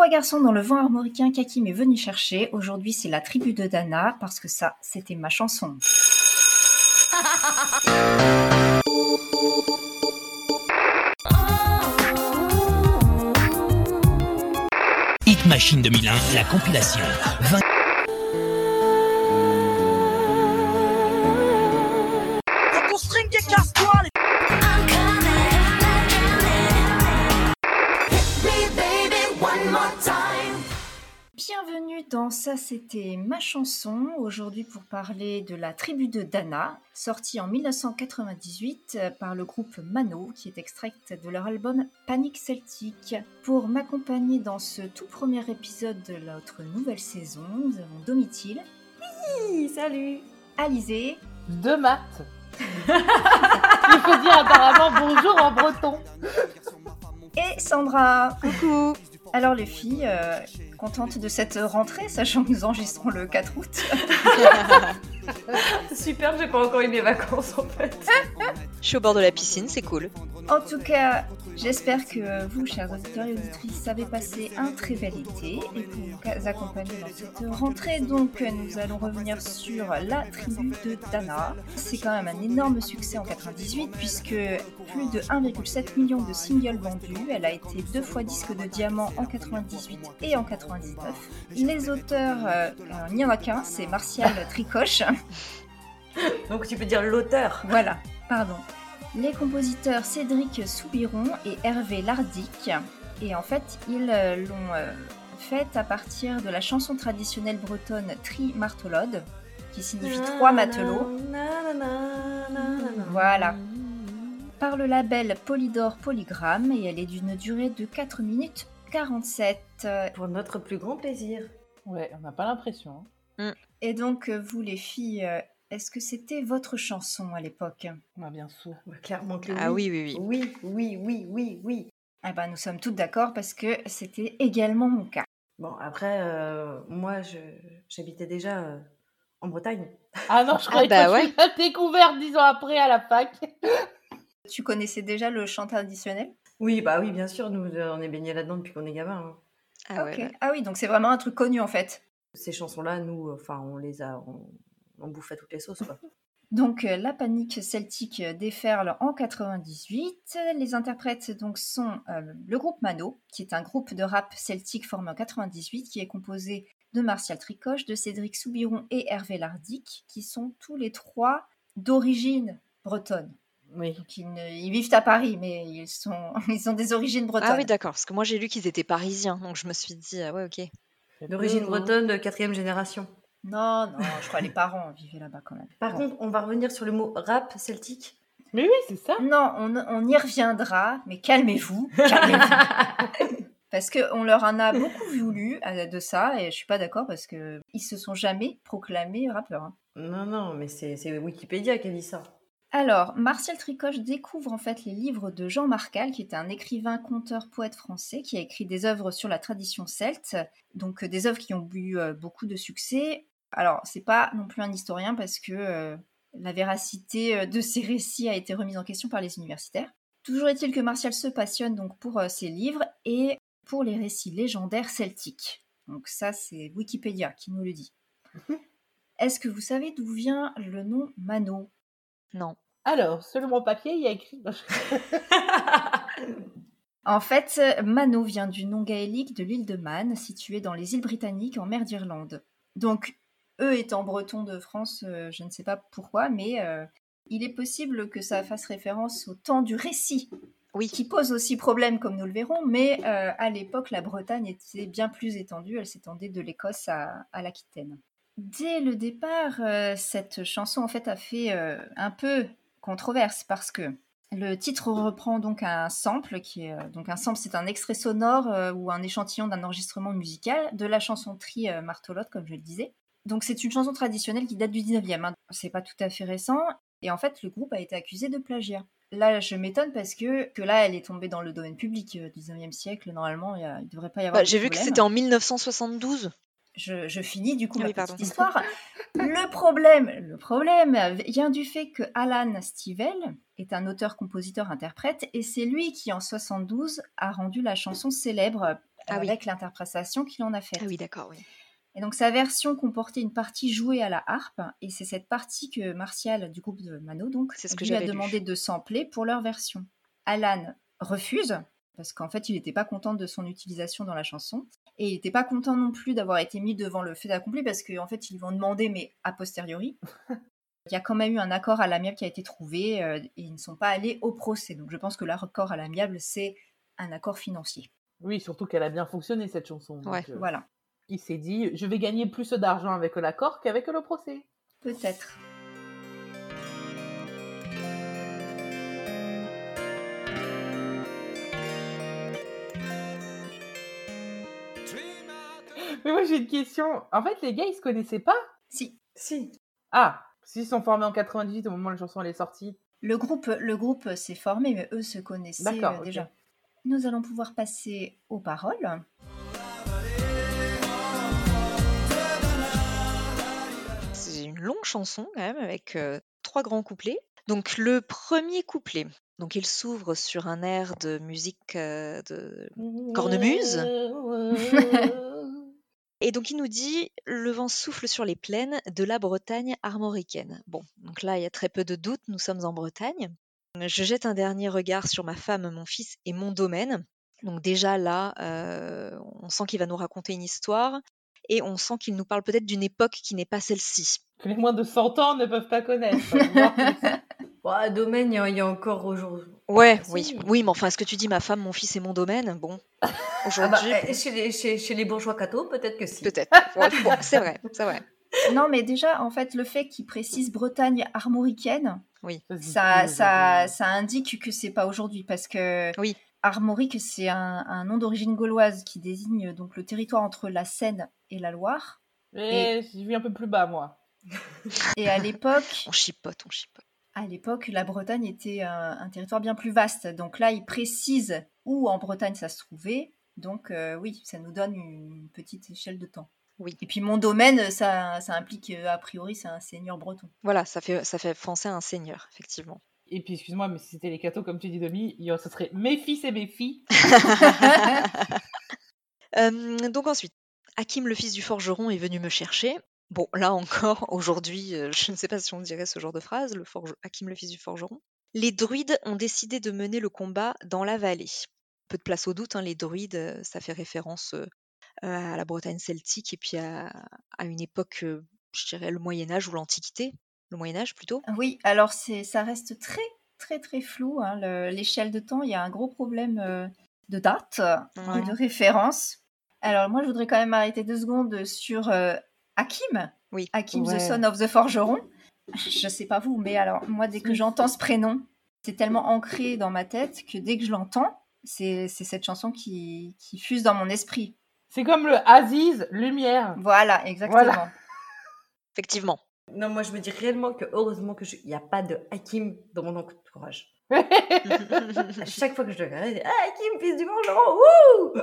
Trois garçons dans le vent armoricain qu'Hakim est venu chercher. Aujourd'hui, c'est la tribu de Dana, parce que ça, c'était ma chanson. Hit Machine 2001, la compilation. 20... Ça c'était ma chanson, aujourd'hui pour parler de la tribu de Dana, sortie en 1998 par le groupe Mano, qui est extraite de leur album Panic Celtic. Pour m'accompagner dans ce tout premier épisode de notre nouvelle saison, nous avons Domitil. Oui, salut Alizé. De maths Il faut dire apparemment bonjour en breton. Et Sandra. Coucou Alors les filles, euh, contentes de cette rentrée, sachant que nous enregistrons le 4 août. Super, j'ai pas encore eu mes vacances en fait. Je suis au bord de la piscine, c'est cool. En tout cas, j'espère que vous, chers auditeurs et auditrices, avez passé un très bel été et que vous nous accompagnez dans cette rentrée. Donc, nous allons revenir sur la tribu de Dana. C'est quand même un énorme succès en 98 puisque plus de 1,7 million de singles vendus. Elle a été deux fois disque de diamant en 98 et en 99. Les auteurs, euh, il n'y en a qu'un, c'est Martial Tricoche. Donc tu peux dire l'auteur. Voilà, pardon. Les compositeurs Cédric Soubiron et Hervé Lardic. Et en fait, ils euh, l'ont euh, faite à partir de la chanson traditionnelle bretonne Tri Martelode, qui signifie trois matelots. Voilà. Par le label Polydor Polygram et elle est d'une durée de 4 minutes 47. Pour notre plus grand plaisir. Ouais, on n'a pas l'impression. hein. Et donc, euh, vous les filles, est-ce que c'était votre chanson à l'époque? On a bien sûr. Bah, clairement que Ah oui, oui, oui. Oui, oui, oui, oui, oui. Ah bah, nous sommes toutes d'accord parce que c'était également mon cas. Bon, après, euh, moi, je- j'habitais déjà euh, en Bretagne. Ah non, je croyais bah que ouais. tu l'as découvert dix ans après à la fac. Tu connaissais déjà le chant traditionnel? Oui, bah oui, bien sûr, nous, euh, on est baignés là-dedans depuis qu'on est gamin. hein. Ah ouais, Ok. ouais. Ah oui, donc c'est vraiment un truc connu en fait. Ces chansons-là, nous, enfin, on les a, on, on bouffait toutes les sauces, quoi. Donc euh, la panique celtique déferle en 98. Les interprètes donc sont euh, le groupe Mano, qui est un groupe de rap celtique formé en 98, qui est composé de Martial Tricoche, de Cédric Soubiron et Hervé Lardic, qui sont tous les trois d'origine bretonne. Oui. Donc ils, ne- ils vivent à Paris, mais ils, sont, ils ont des origines bretonnes. Ah oui, d'accord, parce que moi j'ai lu qu'ils étaient parisiens, donc je me suis dit, ah ouais, ok. D'origine bretonne de quatrième génération. Non, non, je crois que les parents vivaient là-bas quand même. Par Bon. contre, on va revenir sur le mot rap celtique. Mais oui, c'est ça. Non, on, on y reviendra, mais calmez-vous, calmez-vous. parce qu'on leur en a beaucoup voulu euh, de ça, et je suis pas d'accord parce que ils se sont jamais proclamés rappeurs. hein. Non, non, mais c'est c'est Wikipédia qui a dit ça. Alors, Martial Tricoche découvre en fait les livres de Jean Marcal, qui est un écrivain, conteur, poète français, qui a écrit des œuvres sur la tradition celte, donc euh, des œuvres qui ont eu euh, beaucoup de succès. Alors, c'est pas non plus un historien parce que euh, la véracité euh, de ces récits a été remise en question par les universitaires. Toujours est-il que Martial se passionne donc pour euh, ses livres et pour les récits légendaires celtiques. Donc ça, c'est Wikipédia qui nous le dit. Est-ce que vous savez d'où vient le nom Mano? Non. Alors, selon mon papier, il y a écrit. En fait, Mano vient du nom gaélique de l'île de Man, située dans les îles britanniques en mer d'Irlande. Donc, eux étant bretons de France, euh, je ne sais pas pourquoi, mais euh, il est possible que ça fasse référence au temps du récit, Oui. qui pose aussi problème, comme nous le verrons, mais euh, à l'époque, la Bretagne était bien plus étendue, elle s'étendait de l'Écosse à, à l'Aquitaine. Dès le départ, cette chanson en fait a fait un peu controverse parce que le titre reprend donc un sample qui est donc un sample, c'est un extrait sonore euh, ou un échantillon d'un enregistrement musical de la chanson Tri euh, comme je le disais. Donc c'est une chanson traditionnelle qui date du 19e. hein. C'est pas tout à fait récent. Et en fait, le groupe a été accusé de plagiat. Là, je m'étonne parce que, que là, elle est tombée dans le domaine public euh, du 19e siècle. Normalement, il ne devrait pas y avoir Bah, j'ai vu que c'était en 1972. Je, je finis du coup Oui, ma pardon. petite histoire. Le problème, le problème vient du fait que Alan Stivell est un auteur, compositeur, interprète, et c'est lui qui en 72 a rendu la chanson célèbre Ah oui. avec l'interprétation qu'il en a faite. Ah oui, d'accord, oui. Et donc sa version comportait une partie jouée à la harpe, et c'est cette partie que Martial, du groupe de Mano, donc, C'est ce que lui a lu. demandé de sampler pour leur version. Alan refuse, parce qu'en fait il n'était pas content de son utilisation dans la chanson, et il n'était pas content non plus d'avoir été mis devant le fait accompli, parce qu'en fait ils vont demander, mais a posteriori. Il y a quand même eu un accord à l'amiable qui a été trouvé, euh, et ils ne sont pas allés au procès. Donc je pense que l'accord à l'amiable, c'est un accord financier. Oui, surtout qu'elle a bien fonctionné cette chanson. donc, Ouais. euh, Voilà, Il s'est dit, je vais gagner plus d'argent avec l'accord qu'avec le procès. peut-être. Mais moi j'ai une question. En fait, les gars, ils se connaissaient pas? Si, Si. Ah, s'ils sont formés en 98 au moment où la chanson est sortie. Le groupe, le groupe s'est formé, mais eux se connaissaient D'accord, euh, déjà. Nous allons pouvoir passer aux paroles. Longue chanson quand même avec euh, trois grands couplets. Donc le premier couplet, donc il s'ouvre sur un air de musique euh, de Cornemuse. Et donc il nous dit le vent souffle sur les plaines de la Bretagne armoricaine. Bon, donc là il y a très peu de doute, nous sommes en Bretagne. Je jette un dernier regard sur ma femme, mon fils et mon domaine. Donc déjà là, euh, on sent qu'il va nous raconter une histoire et on sent qu'il nous parle peut-être d'une époque qui n'est pas celle-ci. Que les moins de 100 ans ne peuvent pas connaître. Bon, à domaine, il y a- il y, a encore aujourd'hui. Ouais, Ah, oui, si. oui, mais enfin, est-ce que tu dis ma femme, mon fils et mon domaine? Bon, Ah bah, aujourd'hui, eh, chez, les, chez, chez les bourgeois cathos, peut-être que si. peut-être. Ouais, bon, c'est vrai, c'est vrai. non, mais déjà, en fait, le fait qu'il précise Bretagne armoricaine, dit ça, ça, ça indique que c'est pas aujourd'hui, parce que Oui. armorique, c'est un, un nom d'origine gauloise qui désigne donc le territoire entre la Seine et la Loire. Mais j'ai vu un peu plus bas, moi. Et à l'époque, On chipote, on chipote. à l'époque, la Bretagne était un, un territoire bien plus vaste. Donc là, il précise où en Bretagne ça se trouvait. Donc euh, oui, ça nous donne une petite échelle de temps. Oui. Et puis mon domaine, ça, ça implique euh, a priori c'est un seigneur breton. Voilà, ça fait, ça fait penser à un seigneur, effectivement. Et puis, excuse-moi, mais si c'était les cathos, comme tu dis, Demi, il y aurait- ce serait mes fils et mes filles. Euh, donc ensuite, Hakim, le fils du forgeron, est venu me chercher. Bon, là encore, aujourd'hui, euh, je ne sais pas si on dirait ce genre de phrase, le forge... Hakim, le fils du forgeron. Les druides ont décidé de mener le combat dans la vallée. Peu de place au doute, hein, les druides, euh, ça fait référence euh, à la Bretagne celtique et puis à, à une époque, euh, je dirais, le Moyen Âge ou l'Antiquité, le Moyen Âge plutôt. Oui, alors c'est, ça reste très très très flou. hein, le- l'échelle de temps, il y a un gros problème de date Ouais. et de référence. Alors moi, je voudrais quand même arrêter deux secondes sur euh, Hakim. Oui. Hakim, Ouais. the son of the forgeron. Je sais pas vous, mais alors moi, dès que j'entends ce prénom, c'est tellement ancré dans ma tête que dès que je l'entends, c'est, c'est cette chanson qui, qui fuse dans mon esprit. C'est comme le Aziz Lumière. Voilà, exactement. Voilà. Effectivement. Non, moi, je me dis réellement que heureusement qu'il n'y a pas de Hakim dans mon entourage. À chaque fois que je le regarde, je dis Ah, Hakim, fils du forgeron, wouh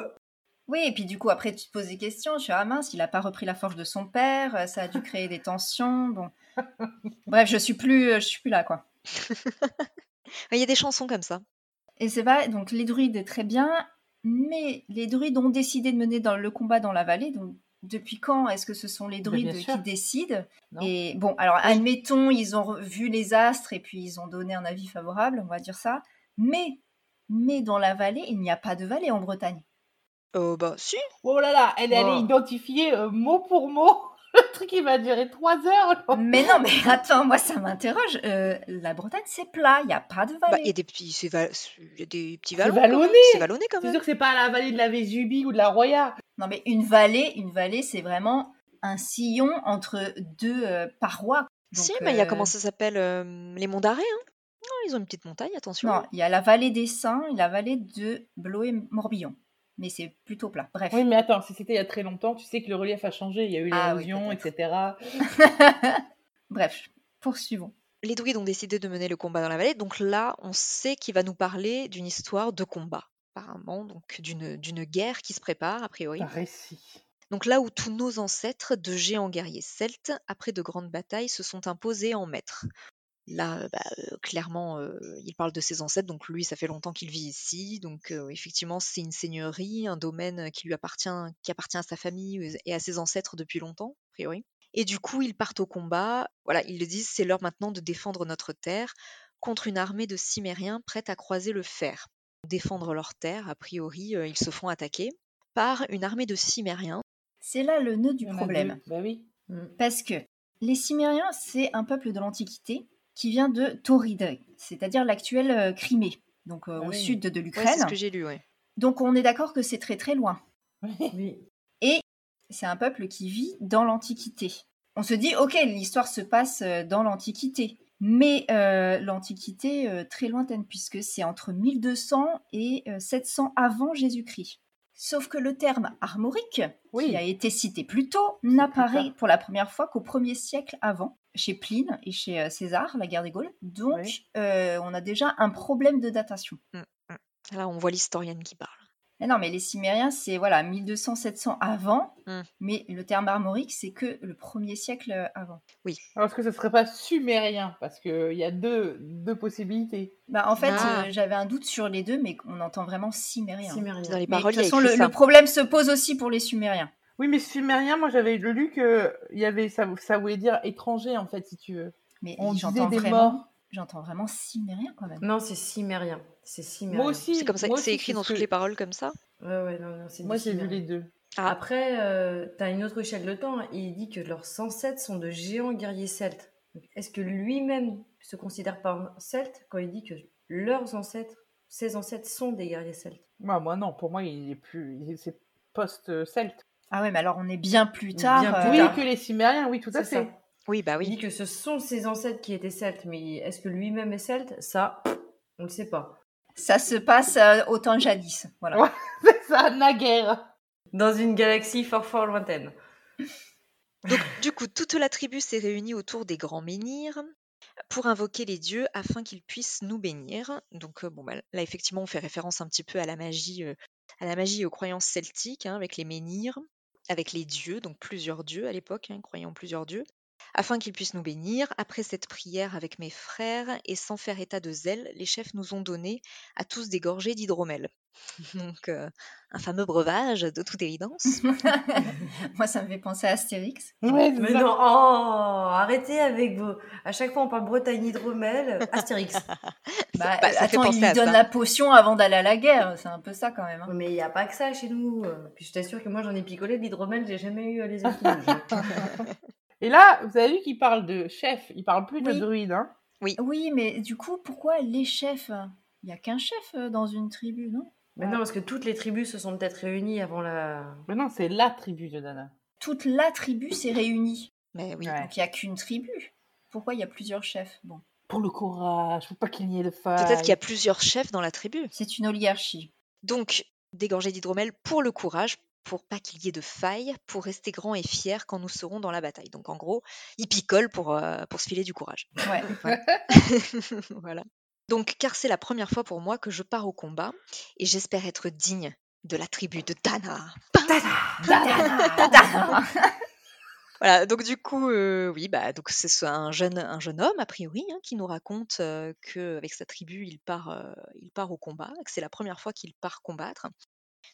Oui, et puis du coup, après, tu te poses des questions. Je suis ah mince, il a pas repris la forge de son père, euh, ça a dû créer des tensions. Bon, bref, je suis plus, euh, je suis plus là, quoi. Il y a des chansons comme ça. Et c'est vrai, donc les druides très bien, mais les druides ont décidé de mener dans le combat dans la vallée. Donc depuis quand est-ce que ce sont les druides qui décident? Non. Et bon, alors admettons, ils ont vu les astres et puis ils ont donné un avis favorable, on va dire ça. Mais, mais dans la vallée, il n'y a pas de vallée en Bretagne. Euh, bah, si. Oh là là, elle est allée Wow. identifier euh, mot pour mot. Le truc, il va durer trois heures. Mais non, mais attends, moi ça m'interroge. Euh, la Bretagne, c'est plat, il n'y a pas de Bah, vallée. il y a des petits, c'est y a des petits C'est vallons. vallonné. C'est vallonné quand C'est même. sûr que c'est pas la vallée de la Vésubie ou de la Roya. Non, mais une vallée, une vallée, c'est vraiment un sillon entre deux euh, parois. si, mais il y a comment ça s'appelle euh, Les monts d'Arrée. Hein non, ils ont une petite montagne, attention. Non, il y a la vallée des Saints et la vallée de Bloé-Morbihan. Mais c'est plutôt plat. Bref. Oui, mais attends, si c'était il y a très longtemps, tu sais que le relief a changé. Il y a eu Ah oui, l'érosion, peut-être. etc. Bref, poursuivons. Les druides ont décidé de mener le combat dans la vallée, donc là, on sait qu'il va nous parler d'une histoire de combat, apparemment, donc d'une d'une guerre qui se prépare, a priori. Un récit. Donc là où tous nos ancêtres de géants guerriers celtes, après de grandes batailles, se sont imposés en maîtres. Là, bah, euh, clairement, euh, il parle de ses ancêtres, donc lui, ça fait longtemps qu'il vit ici. Donc euh, effectivement, c'est une seigneurie, un domaine qui lui appartient, qui appartient à sa famille et à ses ancêtres depuis longtemps, a priori. Et du coup, ils partent au combat. Voilà, ils le disent, c'est l'heure maintenant de défendre notre terre contre une armée de Cimériens prête à croiser le fer. Défendre leur terre, a priori, euh, ils se font attaquer par une armée de Cimériens. C'est là le nœud du problème. Bah oui. Parce que les Cimériens, c'est un peuple de l'Antiquité qui vient de Tauride, c'est-à-dire l'actuelle euh, Crimée, donc euh, Ah au oui. sud de Ouais, l'Ukraine. c'est ce que j'ai lu, ouais. Donc on est d'accord que c'est très très loin. Oui. Et c'est un peuple qui vit dans l'Antiquité. On se dit, ok, l'histoire se passe euh, dans l'Antiquité. Mais euh, l'Antiquité euh, très lointaine, puisque c'est entre 1200 et euh, 700 avant Jésus-Christ. Sauf que le terme armorique, Oui. qui a été cité plus tôt, n'apparaît pour la première fois qu'au 1er siècle avant, chez Pline et chez euh, César, la guerre des Gaules. Donc, Oui. euh, on a déjà un problème de datation. Là, on voit l'historienne qui parle. Mais non, mais les Cimériens, c'est voilà 1200-700 avant, Hmm. mais le terme armorique, c'est que le 1er siècle euh, avant. Alors, est-ce que ce serait pas sumérien? Parce qu'il y a deux, deux possibilités. Bah, en fait, Ah. euh, j'avais un doute sur les deux, mais on entend vraiment Cimérien. Cimérien. Dans les Mais de paroles, toute façon, le, problème se pose aussi pour les Sumériens. Oui, mais sumérien, moi j'avais lu que il y avait ça, ça voulait dire étranger en fait, si tu veux. Mais On disait j'entends des vraiment, morts. j'entends vraiment Cimérien quand même. Non, c'est cimérien. C'est. Moi aussi. C'est comme ça c'est écrit dans toutes les paroles comme ça? Ouais, ouais, non, non, Moi j'ai vu cimérien. les deux. Ah. Après, euh, t'as une autre échelle de temps. et il dit que leurs ancêtres sont de géants guerriers celtes. Est-ce que lui-même se considère pas un celte quand il dit que leurs ancêtres, ses ancêtres sont des guerriers celtes? Moi, moi non, pour moi il est plus, c'est post-celte. Ah ouais, mais alors on est bien plus tard. Bien plus euh, Oui, tard. que les Cimériens, oui, tout à fait. ça. Oui, bah Il dit oui. que ce sont ses ancêtres qui étaient celtes, mais est-ce que lui-même est celte? Ça, on ne sait pas. Ça se passe euh, au temps jadis. Voilà. Ouais. C'est ça, naguère. Dans une galaxie fort fort lointaine. Donc, du coup, toute la tribu s'est réunie autour des grands menhirs pour invoquer les dieux afin qu'ils puissent nous bénir. Donc, euh, bon, bah, là, effectivement, on fait référence un petit peu à la magie, euh, à la magie et aux croyances celtiques, hein, avec les menhirs, avec les dieux, donc plusieurs dieux à l'époque, hein, croyant en plusieurs dieux, afin qu'ils puissent nous bénir. Après cette prière avec mes frères, et sans faire état de zèle, les chefs nous ont donné à tous des gorgées d'hydromel. Donc, euh, un fameux breuvage, de toute évidence. Moi, ça me fait penser à Astérix. Ouais, Mais non, oh, arrêtez avec vos. À chaque fois, on parle Bretagne hydromel, Astérix. Bah, bah, ça fait attends, il penser lui donne ça. la potion avant d'aller à la guerre. C'est un peu ça quand même. hein. Mais il n'y a pas que ça chez nous. Puis je t'assure que moi, j'en ai picolé de l'hydromel, j'ai jamais eu les yeux qui. Et là, vous avez vu qu'il parle de chef, il parle plus de Oui. druide, hein. Oui, mais du coup, pourquoi les chefs? Il y a qu'un chef euh, dans une tribu, non? Mais non, parce que toutes les tribus se sont peut-être réunies avant la. Mais non, c'est la tribu de Dana. Toute la tribu s'est réunie. Mais oui. Ouais. Donc il n'y a qu'une tribu. Pourquoi il y a plusieurs chefs? Bon, Pour le courage, faut pas qu'il y ait de faille. Peut-être qu'il y a plusieurs chefs dans la tribu. c'est une oligarchie. Donc, dégorger d'hydromel pour le courage, pour pas qu'il y ait de faille, pour rester grand et fier quand nous serons dans la bataille. Donc, en gros, il picole pour, euh, pour se filer du courage. Ouais. voilà. Donc, car c'est la première fois pour moi que je pars au combat, et j'espère être digne de la tribu de Dana. Voilà, donc du coup, euh, oui, bah, donc c'est ce- un jeune, un jeune homme, a priori, hein, qui nous raconte euh, qu'avec sa tribu, il part, euh, il part au combat, que c'est la première fois qu'il part combattre.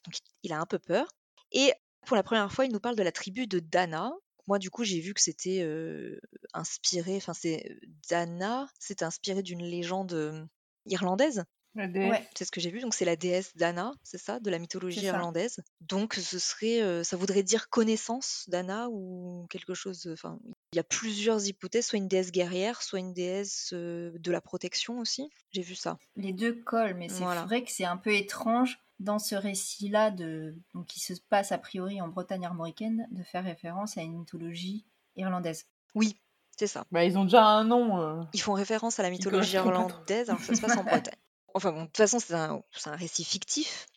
Donc il a un peu peur. Et pour la première fois, il nous parle de la tribu de Dana. Moi, du coup, j'ai vu que c'était euh, inspiré, enfin, c'est Dana, c'était inspiré d'une légende irlandaise. La déesse. Ouais. C'est ce que j'ai vu. Donc c'est la déesse Dana, c'est ça, de la mythologie C'est irlandaise. Donc ce serait, euh, ça voudrait dire connaissance d'Anna ou quelque chose. Enfin, il y a plusieurs hypothèses, soit une déesse guerrière, soit une déesse euh, de la protection aussi. J'ai vu ça. Les deux collent, mais c'est Voilà. vrai que c'est un peu étrange dans ce récit-là, de... donc, qui se passe a priori en Bretagne armoricaine, de faire référence à une mythologie irlandaise. Oui, c'est ça. Bah, ils ont déjà un nom. euh. Ils font référence à la mythologie irlandaise, alors que ça se passe en Bretagne. Enfin bon, de toute façon, c'est un, récit fictif.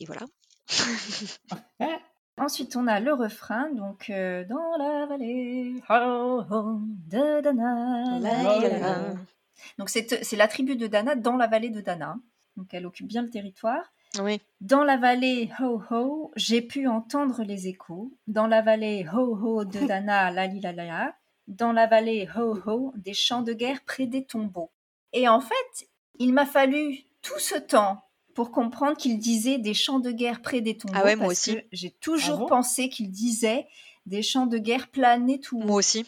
Et voilà. Ensuite, on a le refrain, donc euh, dans la vallée de Dana. La, la, la. Donc c'est c'est la tribu de Dana dans la vallée de Dana. Donc elle occupe bien le territoire. Oui, Dans la vallée ho ho, j'ai pu entendre les échos. Dans la vallée ho ho de Dana, la li la la la, dans la vallée Ho Ho des champs de guerre près des tombeaux. Et en fait, il m'a fallu tout ce temps pour comprendre qu'il disait des champs de guerre près des tombeaux. Ah ouais, moi parce aussi. J'ai toujours Ah bon? pensé qu'il disait des champs de guerre planés tout haut. Moi aussi.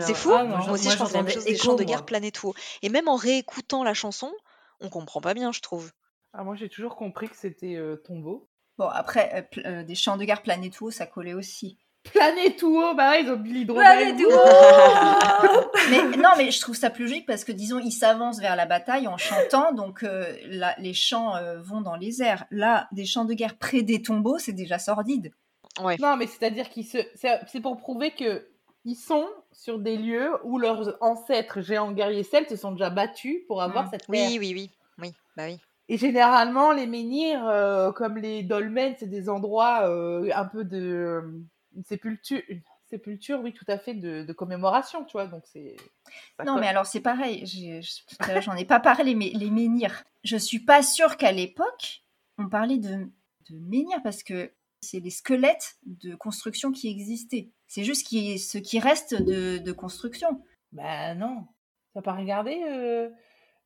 C'est fou. ah non, moi aussi, je pense la même chose des champs de guerre planète tout haut. Et même en réécoutant la chanson, on comprend pas bien, je trouve. Ah, moi, j'ai toujours compris que c'était euh, tombeau. Bon, après, euh, euh, des champs de guerre planés tout haut, ça collait aussi. Planète tout haut, bah ils ont Dromel. tout haut mais non, mais je trouve ça plus logique parce que disons, ils s'avancent vers la bataille en chantant, donc euh, là, les chants euh, vont dans les airs. Là, des chants de guerre près des tombeaux, c'est déjà sordide. Ouais. Non, mais c'est-à-dire qu'ils se, c'est c'est pour prouver que ils sont sur des lieux où leurs ancêtres géants guerriers celtes se sont déjà battus pour avoir Mm. cette terre. Oui, oui, oui. Oui, bah oui. Et généralement, les menhirs, euh, comme les dolmens, c'est des endroits euh, un peu de euh, une sépulture, une sépulture, oui, tout à fait, de, de commémoration, tu vois. Donc c'est. Non, mais alors c'est pareil. J'en ai pas parlé, mais les menhirs. Je suis pas sûre qu'à l'époque, on parlait de, de menhirs parce que c'est les squelettes de construction qui existaient. C'est juste qui, ce qui reste de, de construction. Bah non. T'as pas regardé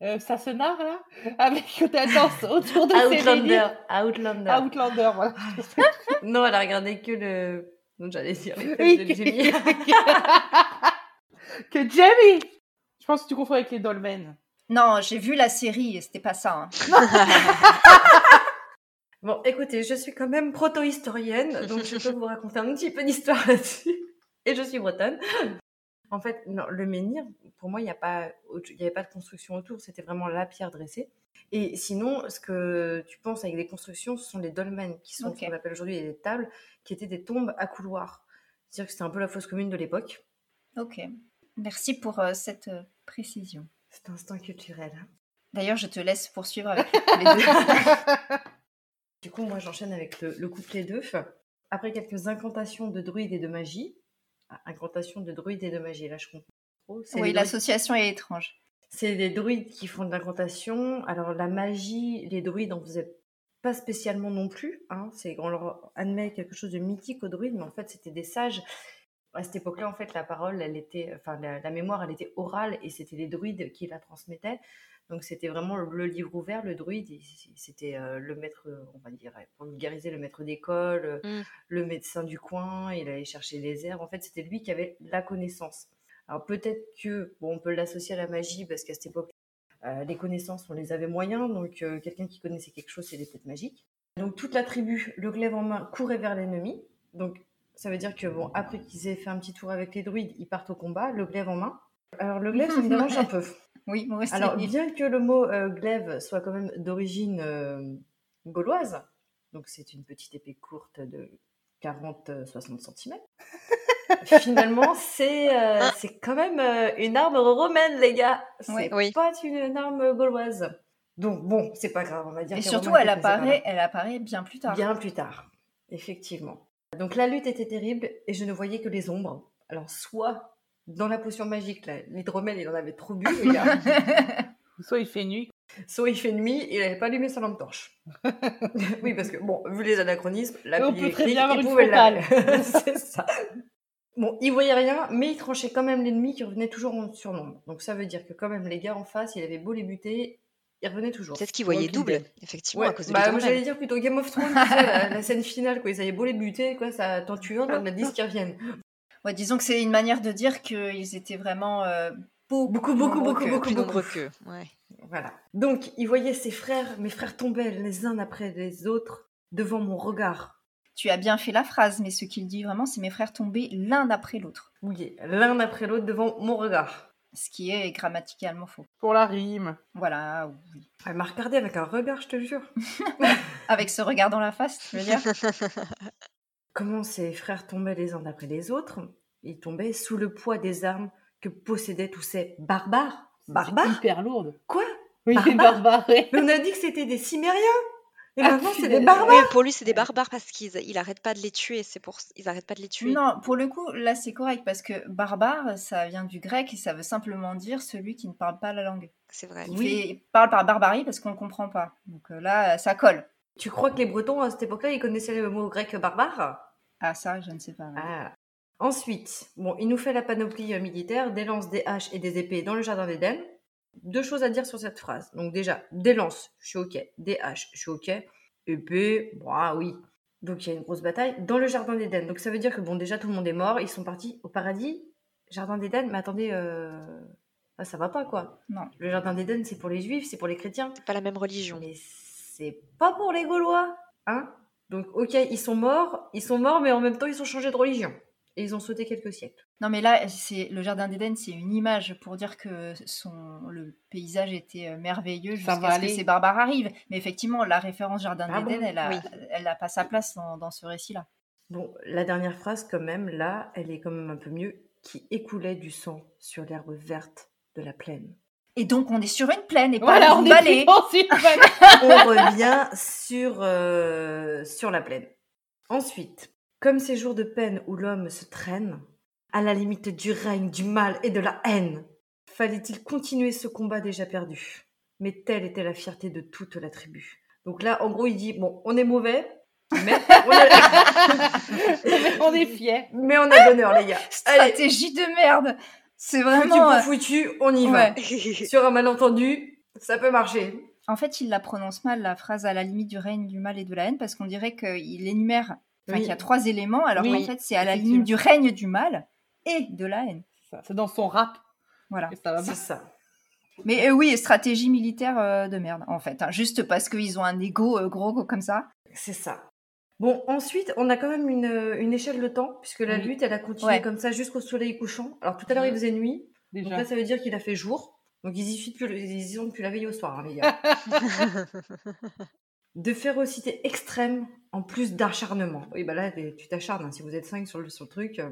euh, euh, Sassenard, là? Avec que t'as danse autour de ses Outlander. menhirs Outlander. Outlander, voilà. Non, elle a regardé que le. Non, j'allais dire les Oui. de Jimmy. que Jamie Je pense que tu confonds avec les dolmens. Non, j'ai vu la série et c'était pas ça. hein. Bon, écoutez, je suis quand même proto-historienne, donc je peux vous raconter un petit peu d'histoire là-dessus. Et je suis bretonne. En fait, non, le menhir, pour moi, il n'y avait pas de construction autour, c'était vraiment la pierre dressée. Et sinon, ce que tu penses avec les constructions, ce sont les dolmens, qui sont Ok. ce qu'on appelle aujourd'hui des tables, qui étaient des tombes à couloirs. C'est-à-dire que c'était un peu la fosse commune de l'époque. Ok. Merci pour euh, cette euh, précision. C'est un instant culturel. hein. D'ailleurs, je te laisse poursuivre avec les deux. Du coup, moi, j'enchaîne avec le, le couplet 2. Après quelques incantations de druides et de magie, incantations de druides et de magie, là, je comprends pas trop. Oui, l'association est étrange. C'est les druides qui font de l'incantation. Alors, la magie, les druides en faisaient pas spécialement non plus. Hein. C'est, on leur admet quelque chose de mythique aux druides, mais en fait, c'était des sages. À cette époque-là, en fait, la parole, elle était, enfin, la, la mémoire, elle était orale et c'était les druides qui la transmettaient. Donc, c'était vraiment le, livre ouvert, le druide. C'était euh, le maître, on va dire, pour vulgariser, le maître d'école, Mm. le médecin du coin. Il allait chercher les herbes. En fait, c'était lui qui avait la connaissance. Alors, peut-être que, bon, on peut l'associer à la magie parce qu'à cette époque, euh, les connaissances, on les avait moyens, donc euh, quelqu'un qui connaissait quelque chose, c'était peut-être magique. Donc toute la tribu, le glaive en main, courait vers l'ennemi. Donc ça veut dire que bon, après qu'ils aient fait un petit tour avec les druides, ils partent au combat, le glaive en main. Alors le glaive, ça me dérange un peu. Oui, moi aussi. Alors bien que le mot euh, glaive soit quand même d'origine euh, gauloise, donc c'est une petite épée courte de 40-60 cm. Finalement, c'est euh, c'est quand même euh, une arme romaine, les gars. C'est Ouais. Oui. pas une, une arme gauloise. Donc bon, c'est pas grave, on va dire. Et surtout, elle apparaît, elle apparaît bien plus tard. Bien plus tard, effectivement. Donc la lutte était terrible et je ne voyais que les ombres. Alors soit dans la potion magique, là, l'hydromel, il en avait trop bu, le gars. Soit il fait nuit. soit il fait nuit, il n'avait pas allumé sa lampe torche. oui, parce que bon, vu les anachronismes, la On pluie peut très bien avoir il une pouvait frontale. la- C'est ça. Bon, il voyait rien, mais il tranchait quand même l'ennemi qui revenait toujours en surnombre. Donc ça veut dire que quand même les gars en face, il avait beau les buter, ils revenaient toujours. Peut-être qu'ils voyaient double, effectivement, Ouais, à cause de bah, j'allais dire plutôt Game of Thrones, tu sais, la, la scène finale, quoi. Ils avaient beau les buter, quoi, ça t'en tue un, t'en as 10 qui reviennent. Ouais, disons que c'est une manière de dire qu'ils étaient vraiment euh, beaucoup, Beaucoup, beaucoup, beaucoup, que- beaucoup. Plus nombreux qu'eux. Ouais. Voilà. Donc, il voyait ses frères, mes frères tombaient les uns après les autres devant mon regard. Tu as bien fait la phrase, mais ce qu'il dit vraiment, c'est mes frères tombés l'un après l'autre. Oui, l'un après l'autre devant mon regard. Ce qui est grammaticalement faux. Pour la rime. Voilà, oui. Elle m'a regardé avec un regard, je te jure. Avec ce regard dans la face, tu veux dire? Comment ses frères tombaient les uns après les autres? Ils tombaient sous le poids des armes que possédaient tous ces barbares. Barbares Hyper lourde. Quoi? Oui, Barbare. barbare. ouais. Mais on a dit que c'était des cimériens Et Ah, maintenant, c'est des barbares Oui, pour lui, c'est des barbares parce qu'ils il arrêtent pas de les tuer. C'est pour ils arrêtent pas de les tuer. Non, pour le coup, là c'est correct parce que barbare, ça vient du grec et ça veut simplement dire celui qui ne parle pas la langue. C'est vrai. Il Oui. fait- parle par barbarie parce qu'on ne comprend pas. Donc euh, là, ça colle. Tu crois que les Bretons, à cette époque-là, ils connaissaient le mot grec barbare? Ah, ça, je ne sais pas. Ah. Ensuite, bon, il nous fait la panoplie euh, militaire, des lances, des haches et des épées dans le jardin d'Éden. Deux choses à dire sur cette phrase. Donc déjà, des lances, je suis ok. Des haches, je suis ok. Épée, bon, ah oui. Donc il y a une grosse bataille dans le jardin d'Éden. Donc ça veut dire que bon, déjà tout le monde est mort, ils sont partis au paradis. Jardin d'Éden, mais attendez, euh... ah, ça va pas quoi. Non. Le jardin d'Éden, c'est pour les juifs, c'est pour les chrétiens. Pas la même religion. Mais c'est pas pour les Gaulois, hein Donc ok, ils sont morts, ils sont morts, mais en même temps ils ont changé de religion et ils ont sauté quelques siècles. Non, mais là, c'est le jardin d'Éden, c'est une image pour dire que son le paysage était euh, merveilleux jusqu'à ce que ces barbares arrivent. Mais effectivement, la référence jardin Ah d'Éden, bon elle a, Oui. elle a pas sa place dans, dans ce récit-là. Bon, la dernière phrase quand même, là, elle est quand même un peu mieux, qui écoulait du sang sur l'herbe verte de la plaine. Et donc, on est sur une plaine et pas Voilà, on une vallée. On revient sur, euh, sur la plaine. Ensuite, comme ces jours de peine où l'homme se traîne, à la limite du règne, du mal et de la haine, fallait-il continuer ce combat déjà perdu? Mais telle était la fierté de toute la tribu. Donc là, en gros, il dit, bon, on est mauvais, mais on a, on est fiers. mais on a l'honneur, les gars. Allez, Stratégie de merde. C'est foutu vraiment. pour euh, foutu, on y va. Sur un malentendu, ça peut marcher. En fait, il la prononce mal, la phrase à la limite du règne, du mal et de la haine, parce qu'on dirait qu'il énumère, enfin, Oui. qu'il y a trois éléments, alors Oui, qu'en fait, c'est à la limite du règne du mal et de la haine. C'est dans son rap. Voilà. C'est ça. Mais euh, oui, stratégie militaire euh, de merde, en fait. hein, juste parce qu'ils ont un ego euh, gros comme ça. C'est ça. Bon, ensuite, on a quand même une, une échelle de temps, puisque la Oui. lutte, elle a continué Ouais. comme ça jusqu'au soleil couchant. Alors tout à l'heure, il faisait nuit. Donc Déjà. là, ça veut dire qu'il a fait jour. Donc ils y, suivent plus, le- ils y ont depuis la veille au soir, hein, les gars. de férocité extrême, en plus d'acharnement. Oui, bah là, tu t'acharnes. hein, si vous êtes cinq sur le, sur le truc. euh.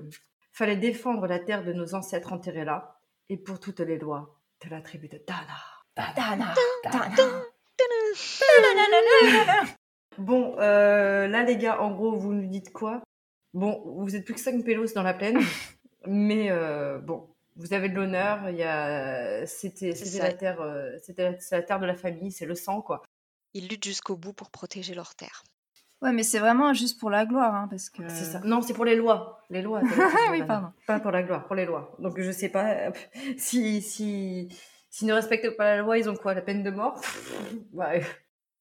Fallait défendre la terre de nos ancêtres enterrés là. Et pour toutes les lois de la tribu de Dana. Dana, Dana. Bon, euh, là, les gars, en gros, vous nous dites quoi? Bon, vous êtes plus que 5 pélos dans la plaine, mais euh, bon, vous avez de l'honneur. Il y a, c'était, c'était la terre, euh, c'était la terre de la famille, c'est le sang, quoi. Ils luttent jusqu'au bout pour protéger leur terre. Ouais, mais c'est vraiment juste pour la gloire, hein, parce que. C'est ça. Non, c'est pour les lois, les lois. oui, pardon. Pas pour la gloire, pour les lois. Donc je sais pas si, si, s'ils ne respectent pas la loi, ils ont quoi, la peine de mort? Ouais.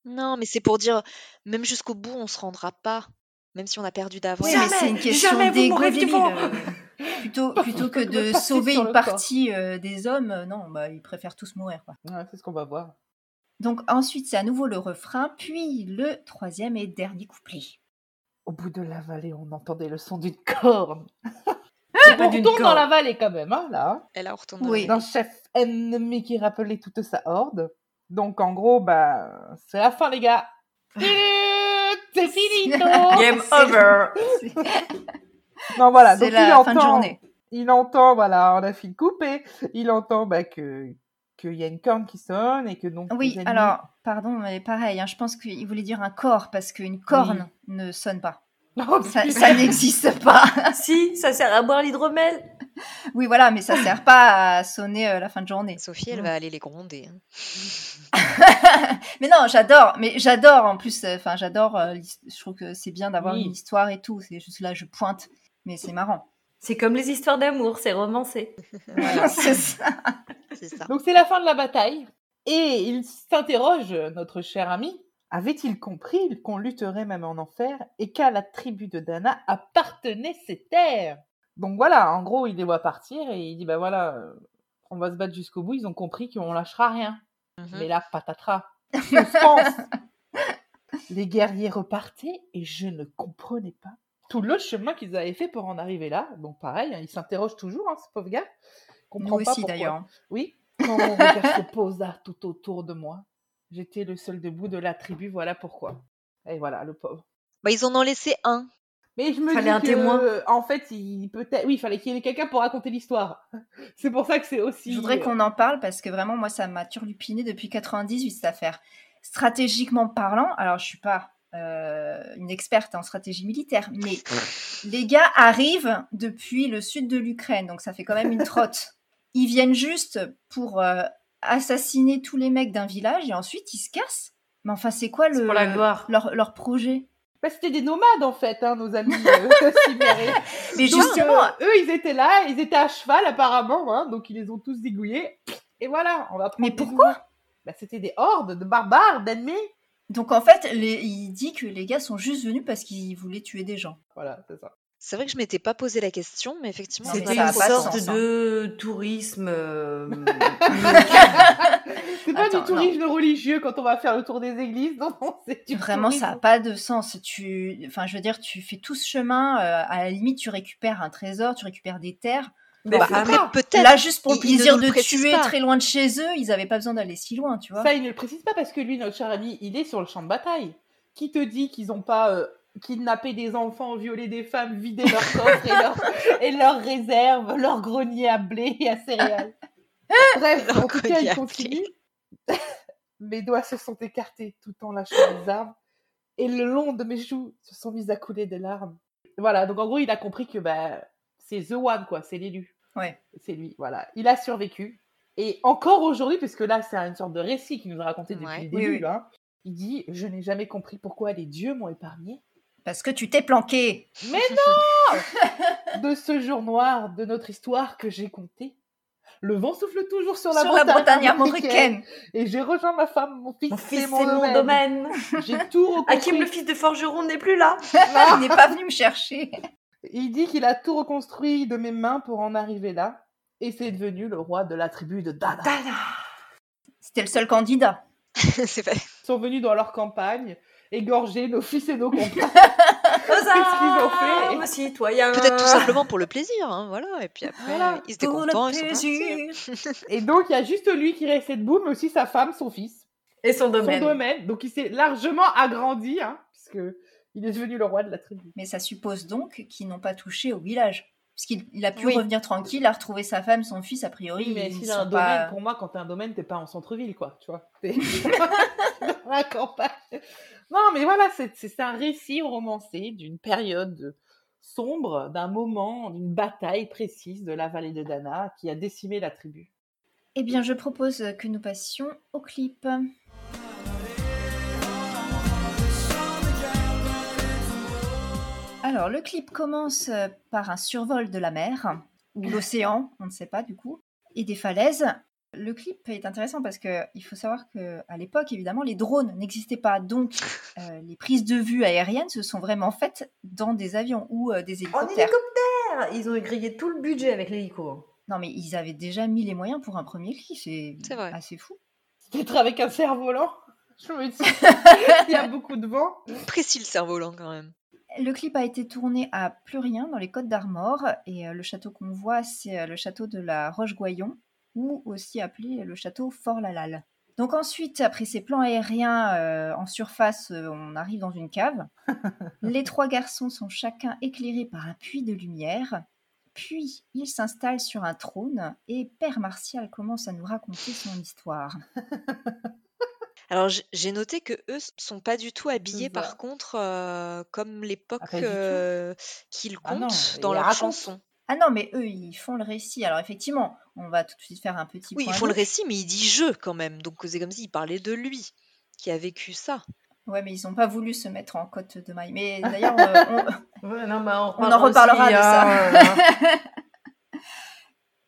Non, mais c'est pour dire, même jusqu'au bout, on se rendra pas, même si on a perdu d'avance. Oui, Jamais, mais c'est une question d'ego Plutôt, plutôt que de sauver une partie euh, des hommes, euh, non, bah, ils préfèrent tous mourir. Quoi. Ouais, c'est ce qu'on va voir. Donc ensuite, c'est à nouveau le refrain, puis le troisième et dernier couplet. Au bout de la vallée, on entendait le son d'une corne. C'est pas On retourne dans la vallée quand même, hein, là. hein. Elle a retourné. Oui. D'un chef ennemi qui rappelait toute sa horde. Donc en gros, bah, c'est la fin, les gars. C'est finito Game C'est- over. Non, voilà, C'est donc il la fin entend, de journée. il entend, voilà, on a fil coupé, il entend bah, que qu'il y a une corne qui sonne et que donc Oui, alors, pardon, mais pareil, hein, je pense qu'il voulait dire un corps, parce qu'une corne ne sonne pas. Non, Ça, ça n'existe pas. si, ça sert à boire l'hydromel. Oui, voilà, mais ça sert pas à sonner euh, la fin de journée. Sophie, elle Mm. va aller les gronder. hein. mais non, j'adore, mais j'adore en plus, euh, enfin, j'adore, euh, je trouve que c'est bien d'avoir Oui. une histoire et tout, c'est juste là, je pointe, mais c'est marrant. C'est comme les histoires d'amour, c'est romancé. Voilà, c'est ça. Donc c'est la fin de la bataille. Et il s'interroge, notre cher ami, avait-il compris qu'on lutterait même en enfer et qu'à la tribu de Dana appartenaient ces terres? Donc voilà, en gros, il les voit partir et il dit, bah voilà, euh, on va se battre jusqu'au bout, ils ont compris qu'on lâchera rien. Mhm. Mais là, patatras, suspense. Les guerriers repartaient et je ne comprenais pas tout le chemin qu'ils avaient fait pour en arriver là. Donc pareil, hein, ils s'interrogent toujours, hein, ce pauvre gars. Nous Comprend pas aussi pourquoi. d'ailleurs. Oui, quand mon regard se posa tout autour de moi, j'étais le seul debout de la tribu, voilà pourquoi. Et voilà, le pauvre. Bah, ils en ont laissé un. Mais je me Fallait dis un que, témoin. en fait, il peut-être, oui, il fallait qu'il y ait quelqu'un pour raconter l'histoire. C'est pour ça que c'est aussi. Je voudrais euh, qu'on en parle parce que vraiment, moi, ça m'a turlupiné depuis 98 cette affaire. Stratégiquement parlant, alors je suis pas euh, une experte en stratégie militaire, mais les gars arrivent depuis le sud de l'Ukraine, donc ça fait quand même une trotte. Ils viennent juste pour euh, assassiner tous les mecs d'un village et ensuite ils se cassent. Mais enfin, c'est quoi C'est le pour la gloire. leur, leur projet? Bah, c'était des nomades en fait, hein, nos amis euh, cimériens. Mais Donc, justement, euh, eux, ils étaient là, ils étaient à cheval apparemment, hein, donc ils les ont tous zigouillés. Et voilà, on va prendre Mais pourquoi? bah, C'était des hordes de barbares, d'ennemis. Donc en fait, les- il dit que les gars sont juste venus parce qu'ils voulaient tuer des gens. Voilà, c'est ça. C'est vrai que je m'étais pas posé la question, mais effectivement, C'était a une sorte sens, hein. de tourisme. euh, C'est pas Attends, du tourisme religieux quand on va faire le tour des églises, non, non, c'est du Vraiment, ça n'a pas de sens. Tu, enfin, je veux dire, tu fais tout ce chemin. euh, à la limite, tu récupères un trésor, tu récupères des terres. Des Bah, après, peut-être. Là, juste pour le plaisir de tuer pas. très loin de chez eux, ils n'avaient pas besoin d'aller si loin, tu vois. Ça, il ne le précise pas parce que lui, notre cher ami, il est sur le champ de bataille. Qui te dit qu'ils n'ont pas euh, kidnappé des enfants, violé des femmes, vidé leurs coffres et, leurs- et leurs réserves, leurs greniers à blé et à céréales Bref, en tout cas, il continue. Mes doigts se sont écartés tout en lâchant les armes et le long de mes joues se sont mis à couler des larmes. Voilà, donc en gros, il a compris que bah, c'est The One, quoi, c'est l'élu. Ouais. C'est lui, voilà. Il a survécu. Et encore aujourd'hui, puisque là, c'est une sorte de récit qu'il nous a raconté depuis Ouais. le début, oui. hein, il dit Je n'ai jamais compris pourquoi les dieux m'ont épargné. Parce que tu t'es planqué. Mais non De ce jour noir de notre histoire que j'ai compté, le vent souffle toujours sur la Sur la Bretagne armoricaine. Et j'ai rejoint ma femme, mon fils, Mon fils, mon domaine. J'ai tout reconstruit. Hakim, le fils de forgeron, n'est plus là. Il n'est pas venu me chercher. Il dit qu'il a tout reconstruit de mes mains pour en arriver là. Et c'est devenu le roi de la tribu de Dada. C'était le seul candidat. c'est pas... Ils sont venus dans leur campagne égorger nos fils et nos compagnes. Qu'est-ce qu'ils ont fait. Peut-être tout simplement pour le plaisir, hein, voilà. Et puis après, Voilà. ils étaient Pour le contents, ils sont partis. Et donc, il y a juste lui qui restait debout, mais aussi sa femme, son fils, Et son domaine. son domaine. Donc, il s'est largement agrandi, hein, puisque il est devenu le roi de la tribu. Mais ça suppose donc qu'ils n'ont pas touché au village. Puisqu'il il a pu Oui. revenir tranquille, a retrouvé sa femme, son fils, a priori. Oui, mais ils s'il a un pas- domaine, pour moi, quand t'as un domaine, t'es pas en centre-ville, quoi, tu vois. T'es dans la campagne. Non, mais voilà, c'est c'est un récit romancé d'une période sombre, d'un moment, d'une bataille précise de la vallée de Dana qui a décimé la tribu. Eh bien, je propose que nous passions au clip. Alors, le clip commence euh, par un survol de la mer, ou l'océan, on ne sait pas du coup, et des falaises. Le clip est intéressant parce qu'il faut savoir qu'à l'époque, évidemment, les drones n'existaient pas. Donc, euh, les prises de vue aériennes se sont vraiment faites dans des avions ou euh, des En hélicoptères. hélicoptère Ils ont grillé tout le budget avec l'hélico. Non, mais ils avaient déjà mis les moyens pour un premier clip. C'est assez fou. Peut-être avec un cerf-volant Je me dis, il y a beaucoup de vent. Précis le cerf-volant quand même. Le clip a été tourné à Plurien, dans les Côtes d'Armor, et euh, le château qu'on voit, c'est euh, le château de la Roche-Goyon, ou aussi appelé le château Fort-Lalal. Donc ensuite, après ces plans aériens euh, en surface, euh, on arrive dans une cave. Les trois garçons sont chacun éclairés par un puits de lumière. Puis, ils s'installent sur un trône et Père Martial commence à nous raconter son histoire. Alors j- j'ai noté que eux s- sont pas du tout habillés par contre euh, comme l'époque Ah, pas du tout. euh, qu'ils Ah non, comptent ils dans leurs racontent. chansons. Ah non, mais eux, ils font le récit. Alors effectivement, on va tout de suite faire un petit Oui, ils point font le récit, mais il dit je quand même. Donc c'est comme s'il parlait de lui qui a vécu ça. Ouais, mais ils n'ont pas voulu se mettre en côte de maille. Mais d'ailleurs, euh, on- Ouais, non, bah, on, On en reparlera aussi, de ça. hein,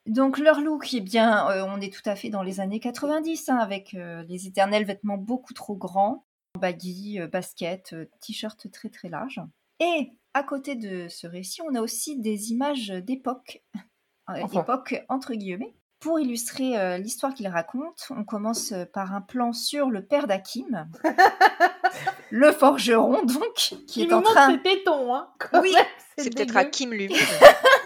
donc leur look, eh bien, euh, on est tout à fait dans les années 90, hein, avec euh, les éternels vêtements beaucoup trop grands, baggy, euh, basket, euh, t-shirt très très large. Et à côté de ce récit, on a aussi des images d'époque, Enfin. époque entre guillemets. Pour illustrer l'histoire qu'il raconte, on commence par un plan sur le père d'Hakim, le forgeron donc, qui Il est en train... ses tétons, hein. Oui, C'est peut-être. Hakim lui-même.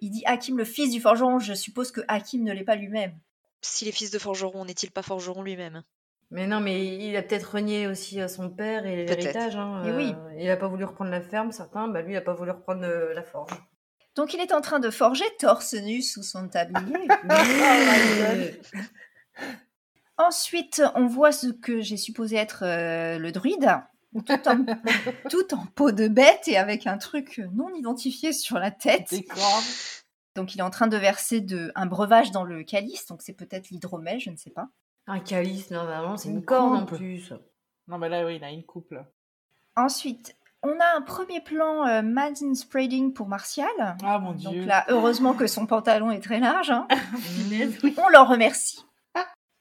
Il dit Hakim, le fils du forgeron. Je suppose que Hakim ne l'est pas lui-même. S'il est fils de forgeron, n'est-il pas forgeron lui-même? Mais non, mais il a peut-être renié aussi à son père et l'héritage. Hein. Et oui. Euh, il a pas voulu reprendre la ferme, certains. Bah, lui, il a pas voulu reprendre euh, la forge. Donc il est en train de forger torse nu sous son tablier. Oui. Ensuite, on voit ce que j'ai supposé être euh, le druide, tout en, tout en peau de bête et avec un truc non identifié sur la tête. Des cornes. Donc il est en train de verser de, un breuvage dans le calice, donc c'est peut-être l'hydromel, je ne sais pas. Un calice, normalement, c'est une, Une corne en coupe. plus. Non, mais là, oui, il a une couple. Ensuite, on a un premier plan euh, man spreading pour Martial. Ah mon Donc dieu. là, heureusement que son pantalon est très large. hein. On leur remercie.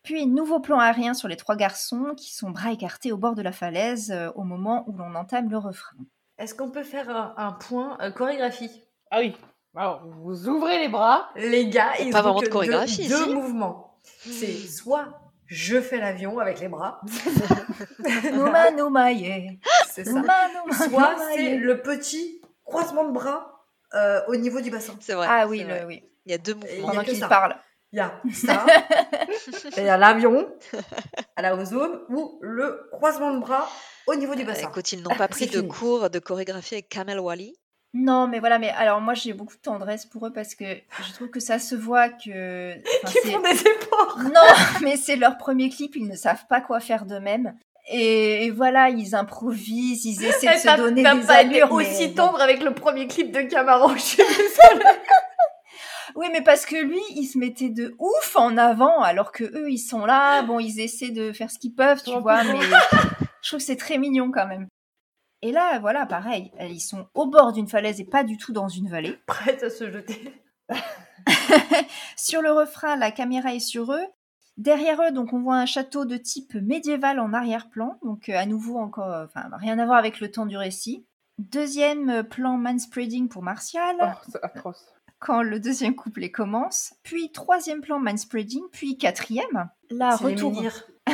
Puis, nouveau plan aérien sur les trois garçons qui sont bras écartés au bord de la falaise euh, au moment où l'on entame le refrain. Est-ce qu'on peut faire un, un point euh, chorégraphie? Ah oui. Alors, vous ouvrez les bras. Les gars, Y a ils pas ont vraiment que de chorégraphie deux, mouvements. C'est soit je fais l'avion avec les bras, Nouma, nouma, yeah. c'est ça. Nouma, nouma, Soit c'est le petit croisement de bras euh, au niveau du bassin. C'est vrai. Ah oui, c'est le- vrai. oui. Il y a deux mouvements. Pendant qu'il ça. parle. Il y a ça, il y a l'avion à la ozone ou le croisement de bras au niveau du bassin. Écoute, ils n'ont pas pris C'est de fini. cours de chorégraphie avec Kamel Wally. Non, mais voilà, mais alors moi j'ai beaucoup de tendresse pour eux parce que je trouve que ça se voit que. enfin, Qui c'est- font des efforts. Non, mais c'est leur premier clip, ils ne savent pas quoi faire d'eux-mêmes. Et, et voilà, ils improvisent, ils essaient de Eh, se donner des pas été allures. mais aussi bon. tendre avec le premier clip de Camaro. Je suis désolée. Oui, mais parce que lui, il se mettait de ouf en avant, alors que eux, ils sont là, bon, ils essaient de faire ce qu'ils peuvent, tu Oh, vois, mais je trouve que c'est très mignon quand même. Et là, voilà, pareil, ils sont au bord d'une falaise et pas du tout dans une vallée. Prête à se jeter. Sur le refrain, la caméra est sur eux. Derrière eux, donc, on voit un château de type médiéval en arrière-plan. Donc, euh, à nouveau, encore, euh, enfin, rien à voir avec le temps du récit. Deuxième euh, plan manspreading pour Martial, Oh, c'est atroce. Quand le deuxième couplet commence. Puis troisième plan manspreading. Puis quatrième, la retour,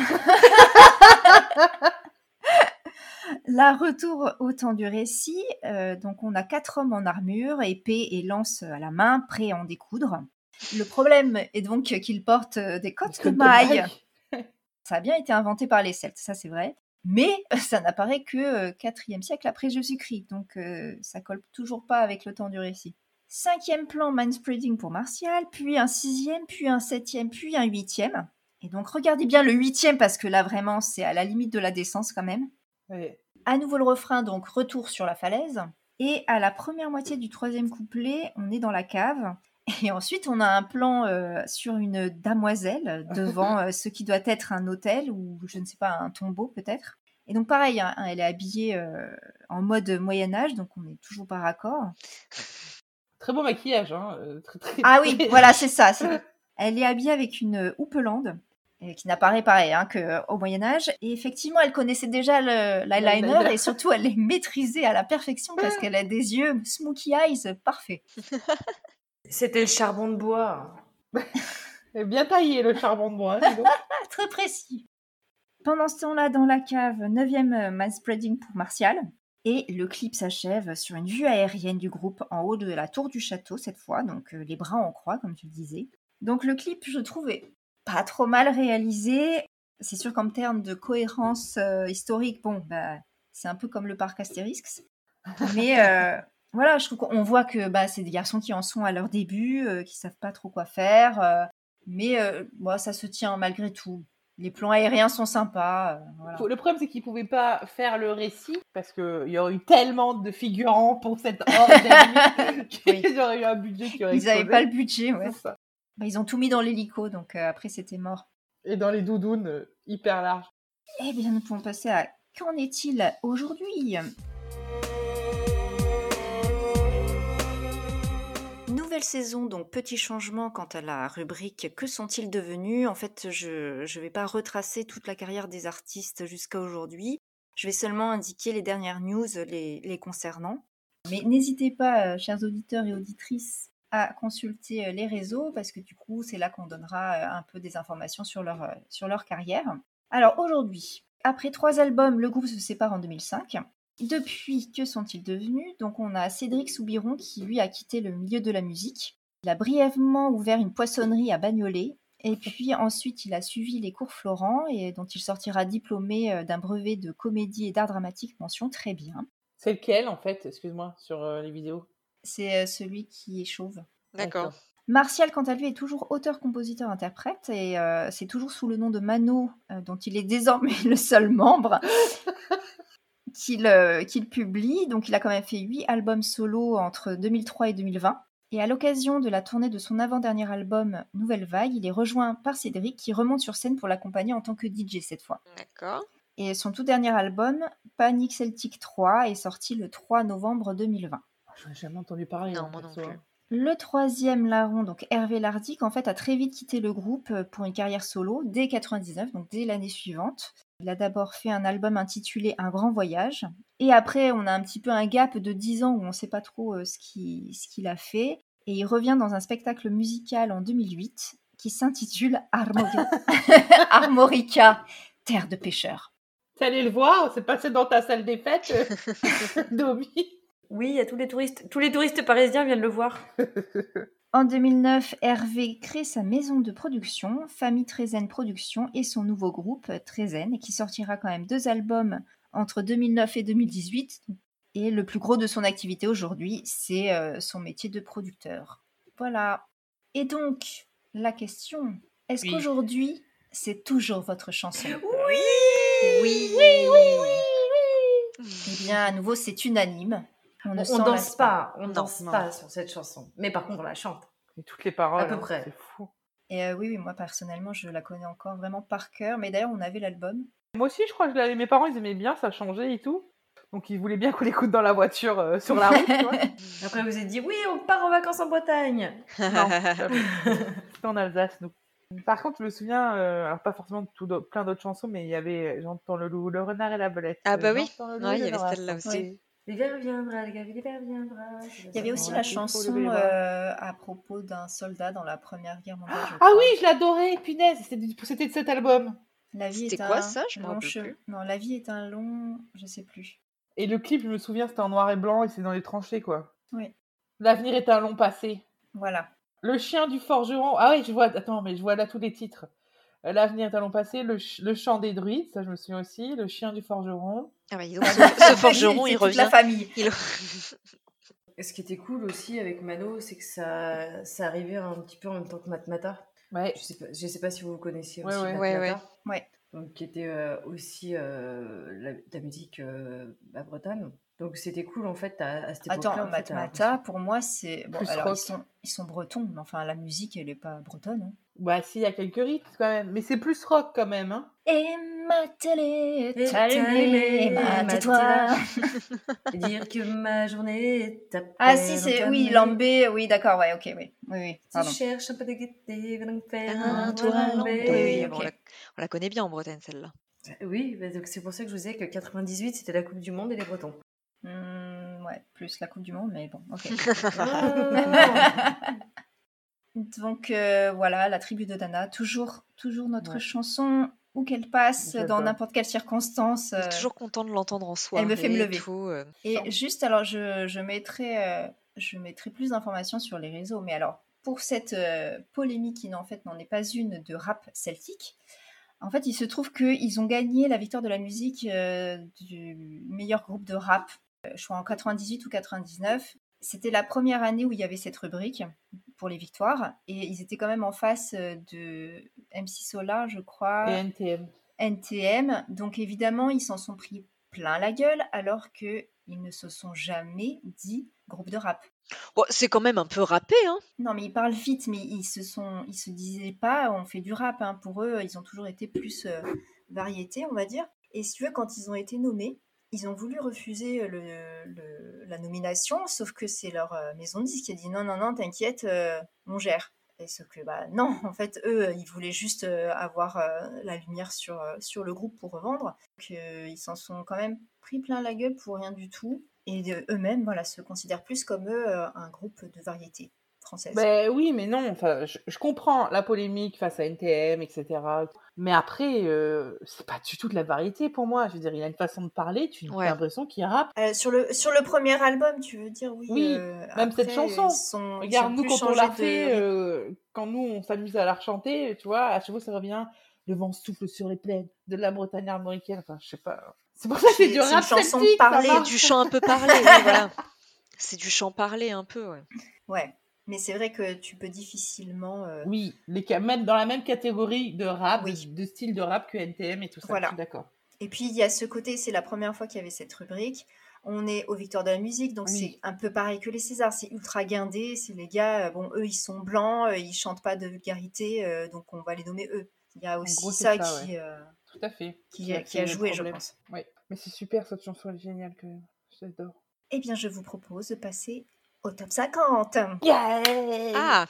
la retour au temps du récit. Euh, donc, on a quatre hommes en armure, épée et lance à la main, prêts à en découdre. Le problème est donc qu'ils portent euh, des cottes de Côte de maille. maille. Ça a bien été inventé par les Celtes, ça c'est vrai. Mais ça n'apparaît que euh, 4e siècle après Jésus-Christ, donc euh, ça colle toujours pas avec le temps du récit. Cinquième plan manspreading pour Martial, puis un sixième, puis un septième, puis un huitième. Et donc regardez bien le huitième parce que là vraiment c'est à la limite de la décence quand même. Ouais. À nouveau le refrain, donc retour sur la falaise. Et à la première moitié du troisième couplet, on est dans la cave. Et ensuite, on a un plan euh, sur une damoiselle devant euh, ce qui doit être un hôtel ou je ne sais pas, un tombeau peut-être. Et donc pareil, hein, elle est habillée euh, en mode Moyen Âge, donc on n'est toujours pas raccord. Très beau maquillage, hein. euh, Très, très, Ah oui, très- voilà, c'est ça. Elle est habillée avec une houppelande euh, qui n'apparaît pareil hein, qu'au Moyen Âge. Et effectivement, elle connaissait déjà le- l'eyeliner et surtout, elle est maîtrisée à la perfection parce qu'elle a des yeux smoky eyes parfaits. C'était le charbon de bois. Bien taillé le charbon de bois. très précis. Pendant ce temps-là, dans la cave, 9e manspreading pour Martial. Et le clip s'achève sur une vue aérienne du groupe en haut de la tour du château cette fois, donc euh, les bras en croix comme tu le disais. Donc le clip, je trouvais pas trop mal réalisé. C'est sûr qu'en termes de cohérence euh, historique, bon, bah, c'est un peu comme le parc Astérix. Mais euh, voilà, je trouve qu'on voit que bah, c'est des garçons qui en sont à leur début, euh, qui savent pas trop quoi faire. mais bon, ça se tient malgré tout. Les plans aériens sont sympas. euh, voilà. Le problème, c'est qu'ils pouvaient pas faire le récit parce qu'il y aurait eu tellement de figurants pour cette horde d'ennemis qu'il y aurait eu un budget qui aurait Ils n'avaient pas le budget, ouais. Bah, ils ont tout mis dans l'hélico, donc euh, après c'était mort. Et dans les doudounes euh, hyper larges. Eh bien, nous pouvons passer à qu'en est-il aujourd'hui? Nouvelle saison, donc petit changement quant à la rubrique Que sont-ils devenus? En fait, je ne vais pas retracer toute la carrière des artistes jusqu'à aujourd'hui. Je vais seulement indiquer les dernières news les, concernant. Mais n'hésitez pas, euh, chers auditeurs et auditrices, à consulter euh, les réseaux parce que du coup, c'est là qu'on donnera euh, un peu des informations sur leur, sur leur carrière. Alors aujourd'hui, après trois albums, le groupe se sépare en 2005. Depuis, que sont-ils devenus? Donc on a Cédric Soubiron qui lui a quitté le milieu de la musique. Il a brièvement ouvert une poissonnerie à Bagnolet. Et puis ensuite, il a suivi les cours Florent, et dont il sortira diplômé euh, d'un brevet de comédie et d'art dramatique, mention très bien. C'est lequel, en fait, excuse-moi, sur euh, les vidéos C'est euh, celui qui est chauve. D'accord. Martial, quant à lui, est toujours auteur, compositeur, interprète, et euh, c'est toujours sous le nom de Mano, euh, dont il est désormais le seul membre, qu'il euh, qu'il publie. Donc, il a quand même fait huit albums solo entre 2003 et 2020. Et à l'occasion de la tournée de son avant-dernier album, Nouvelle Vague, il est rejoint par Cédric, qui remonte sur scène pour l'accompagner en tant que DJ cette fois. D'accord. Et son tout dernier album, Panic Celtic 3, est sorti le 3 novembre 2020. Je n'ai jamais entendu parler. Non, hein, moi non plus. Le troisième larron, donc Hervé Lardic, en fait, a très vite quitté le groupe euh, pour une carrière solo dès 99, donc dès l'année suivante. Il a d'abord fait un album intitulé Un grand voyage. Et après, on a un petit peu un gap de 10 ans où on ne sait pas trop euh, ce qu'il ce qu'il a fait. Et il revient dans un spectacle musical en 2008 qui s'intitule Armorica, Armorica, terre de pêcheurs. T'es allé le voir C'est passé dans ta salle des fêtes, euh, Domi Oui, il y a tous les touristes. Tous les touristes parisiens viennent le voir. En 2009, Hervé crée sa maison de production, Famille Trézen Productions, et son nouveau groupe, Trézen, qui sortira quand même deux albums entre 2009 et 2018. Et le plus gros de son activité aujourd'hui, c'est euh, son métier de producteur. Voilà. Et donc, la question, est-ce Oui. qu'aujourd'hui, c'est toujours votre chanson? Oui Oui. Eh bien, à nouveau, c'est unanime. On ne On, danse pas, on danse non. pas sur cette chanson. Mais par contre, on la chante. Et toutes les paroles, À peu hein, près. c'est fou. Et euh, oui, oui, moi personnellement, je la connais encore vraiment par cœur. Mais d'ailleurs, on avait l'album. Moi aussi, je crois que je l'avais- mes parents, ils aimaient bien, ça changeait et tout. Donc, ils voulaient bien qu'on l'écoute dans la voiture, euh, sur la route. Après, vous êtes dit, oui, on part en vacances en Bretagne. Non. C'était en Alsace, nous. Par contre, je me souviens, euh, alors pas forcément de tout plein d'autres chansons, mais il y avait J'entends le loup, le renard et la belette. Ah bah oui. Ouais, il y avait celle-là aussi. L'hiver viendra, les gars, l'hiver viendra. Il y avait aussi la chanson euh, à propos d'un soldat dans la Première Guerre mondiale. Ah oui, je l'adorais, punaise, c'était de cet album. La vie C'était est quoi un ça? Je long rappelle che- plus. Non, la vie est un long, je sais plus. Et le clip, je me souviens, c'était en noir et blanc et c'est dans les tranchées, quoi. Oui. L'avenir est un long passé. Voilà. Le chien du forgeron. Ah oui, je vois. Attends, mais je vois là tous les titres. Euh, L'avenir long passé. Le, ch- le chant des druides, ça je me souviens aussi. Le chien du forgeron. Ah bah, dis donc, ce, ce forgeron, il toute revient. la famille. Il... Ce qui était cool aussi avec Mano, c'est que ça, ça arrivait un petit peu en même temps que Matmata. Ouais. Je sais pas, je sais pas si vous vous connaissiez Ouais, aussi ouais. Ouais, Matmata. Ouais. Donc, qui était euh, aussi euh, la, la musique euh, à Bretagne. Donc c'était cool en fait à, à cette époque-là. Attends, Matmata, pour moi, c'est. Bon, Plus alors, ils sont, ils sont bretons, mais enfin, la musique, elle est pas bretonne. hein. Bah si, il y a quelques rythmes quand même. Mais c'est plus rock quand même. Hein. Et ma télé, Et ta t'allumé, ma. Et dire que ma journée est à Ah si, c'est. Oui. Lambé, oui, d'accord, ouais, ok, oui. Oui, oui, Tu pardon. cherches un peu de gaieté, va donc faire Un un tour Lambé. On, la, on la connaît bien en Bretagne, celle-là. Oui, bah, donc c'est pour ça que je vous disais que 98 c'était la Coupe du Monde et les Bretons. Hmm, ouais, plus la Coupe du Monde, mais bon, ok. Donc euh, voilà, la tribu de Dana, toujours, toujours notre Ouais. chanson, où qu'elle passe, dans n'importe quelle circonstance. Je suis euh, toujours content de l'entendre en soirée. elle me fait me lever. tout, euh. Et juste, alors, je, je mettrai, euh, je mettrai plus d'informations sur les réseaux, mais alors, pour cette euh, polémique qui, en fait, n'en est pas une de rap celtique, en fait, il se trouve qu'ils ont gagné la victoire de la musique euh, du meilleur groupe de rap, je crois en 98 ou 99. C'était la première année où il y avait cette rubrique pour les victoires, et ils étaient quand même en face euh, de MC Solar, je crois. Et NTM. NTM. Donc évidemment, ils s'en sont pris plein la gueule alors que ils ne se sont jamais dit groupe de rap. Bon, c'est quand même un peu rappé, hein. Non, mais ils parlent vite, mais ils se sont, ils se disaient pas, on fait du rap. hein. Pour eux, ils ont toujours été plus euh, variété, on va dire. Et si tu veux, quand ils ont été nommés, ils ont voulu refuser le- la nomination, sauf que c'est leur euh, maison de disque qui a dit non, non, non, t'inquiète, euh, on gère. Et ce que, bah non, en fait, eux, ils voulaient juste euh, avoir euh, la lumière sur, euh, sur le groupe pour revendre. Donc, euh, ils s'en sont quand même pris plein la gueule pour rien du tout. Et eux-mêmes, voilà, se considèrent plus comme euh, un groupe de variété française. Ben oui, mais non. Enfin, je, je comprends la polémique face à NTM, etc. Mais après, euh, c'est pas du tout de la variété pour moi. Je veux dire, il a une façon de parler. Tu Ouais. as l'impression qu'il rappe. Euh, sur, le, sur le premier album, tu veux dire, oui. Oui, euh, même après, cette chanson. sont- Regarde, nous, quand on l'a fait, euh, quand nous, on s'amuse à la rechanter, tu vois, à chaque fois, ça revient. Le vent souffle sur les plaines de la Bretagne armoricaine. Enfin, je sais pas. C'est pour ça que c'est du c'est une rap chanson parlée, du chant un peu parlé, voilà. C'est du chant parlé un peu, ouais. Ouais, mais c'est vrai que tu peux difficilement. euh, Oui, les ca- même dans la même catégorie de rap, Oui. de, de style de rap que NTM et tout ça. Voilà. d'accord. Et puis il y a ce côté, c'est la première fois qu'il y avait cette rubrique. On est aux Victoires de la musique, donc Oui. c'est un peu pareil que les Césars. C'est ultra guindé. C'est les gars, euh, bon, eux, ils sont blancs, euh, ils chantent pas de vulgarité, euh, donc on va les nommer eux. Il y a aussi gros, ça, ça, qui, euh, tout à fait. qui, a- qui joué, je pense. Oui, mais c'est super, cette chanson, elle est géniale même. J'adore. Eh bien, je vous propose de passer au top 50. Ah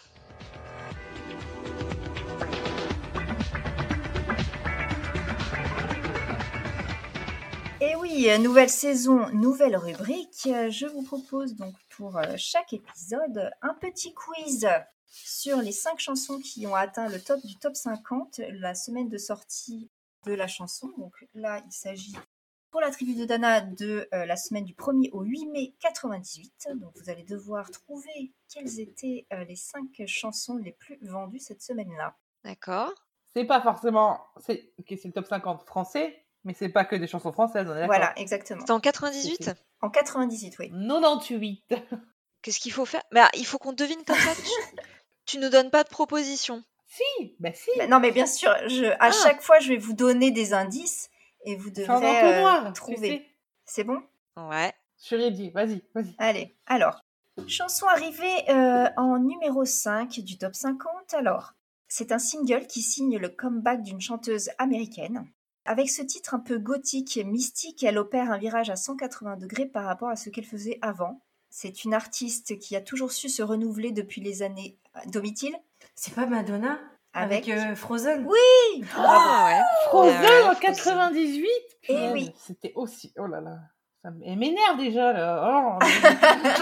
Et oui, euh, nouvelle saison, nouvelle rubrique. Euh, Je vous propose donc pour euh, chaque épisode un petit quiz sur les cinq chansons qui ont atteint le top du top 50 la semaine de sortie de la chanson. Donc là, il s'agit pour la tribu de Dana de euh, la semaine du 1er au 8 mai 98. Donc vous allez devoir trouver quelles étaient euh, les cinq chansons les plus vendues cette semaine-là. D'accord. C'est pas forcément. C'est ok, c'est le top 50 français, mais c'est pas que des chansons françaises, on est d'accord Voilà, exactement. C'était en 98 C'est- En 98, oui. 98. Qu'est-ce qu'il faut faire? Bah, Il faut qu'on devine comme ça. Tu, tu nous donnes pas de proposition. Si, bah si. Bah non, mais bien sûr, je, à Ah. chaque fois, je vais vous donner des indices et vous devrez euh, tu trouver. sais. C'est bon? Ouais. Je suis ready, vas-y, vas-y. Allez, alors. Chanson arrivée euh, en numéro 5 du top 50. Alors, c'est un single qui signe le comeback d'une chanteuse américaine. Avec ce titre un peu gothique et mystique, elle opère un virage à 180 degrés par rapport à ce qu'elle faisait avant. C'est une artiste qui a toujours su se renouveler depuis les années Domitil? C'est pas Madonna? Avec- Avec, euh, Frozen Oui. Ah ouais. Frozen Ouais, ouais, en Frozen. 98 Eh punaise, oui. C'était aussi. Oh là là. Ça m'énerve déjà là. Oh,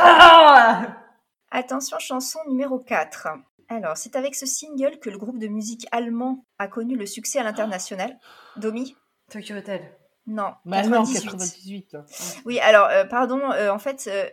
Ah Attention, chanson numéro 4. Alors, c'est avec ce single que le groupe de musique allemand a connu le succès à l'international. Domi? Tokyo Hotel. Non, Bah non, 98. 98. Oui, alors, euh, pardon, euh, en fait, euh,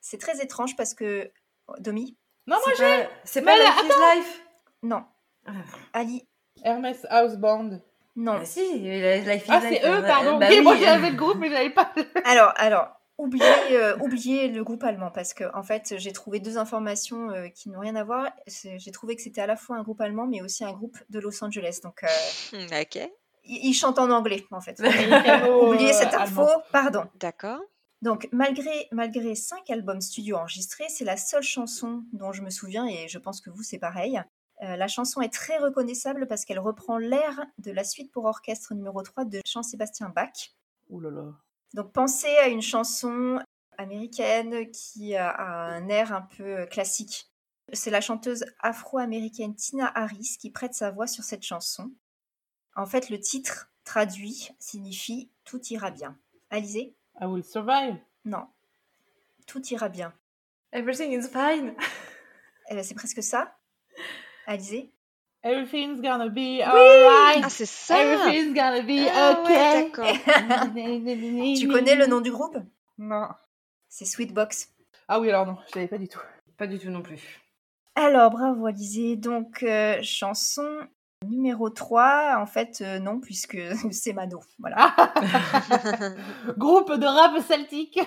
c'est très étrange parce que... Domi? Non, moi C'est pas, c'est pas là, Life is Life? Non. Ah. Ali Hermès House Band. Non. Bah si, Life is Ah, c'est eux, pardon. bah ok, moi oui. j'avais le groupe, mais j'avais pas. Alors, alors, oubliez, euh, oubliez le groupe allemand parce que, en fait, j'ai trouvé deux informations euh, qui n'ont rien à voir. J'ai trouvé que c'était à la fois un groupe allemand, mais aussi un groupe de Los Angeles. Donc, euh, Hmm, Ok. ils ils chantent en anglais, en fait. Américano, oubliez cette info, allemand. pardon. D'accord. Donc, malgré, malgré cinq albums studio enregistrés, c'est la seule chanson dont je me souviens, et je pense que vous, c'est pareil. Euh, la chanson est très reconnaissable parce qu'elle reprend l'air de la suite pour orchestre numéro 3 de Jean-Sébastien Bach. Ouh là là. Donc, pensez à une chanson américaine qui a un air un peu classique. C'est la chanteuse afro-américaine Tina Harris qui prête sa voix sur cette chanson. En fait, le titre traduit signifie Tout ira bien. Alizé? I will survive. Non. Tout ira bien. Everything is fine. Eh ben, c'est presque ça. Alizé? Everything's gonna be alright. Ah, c'est ça Everything's gonna be Ah ouais, okay. d'accord. Tu connais le nom du groupe? Non. C'est Sweetbox. Ah oui, alors non, je savais pas du tout. Pas du tout non plus. Alors, bravo Alizé. Donc, euh, chanson numéro 3. En fait, euh, non, puisque c'est Mano. Voilà. Groupe de rap celtique.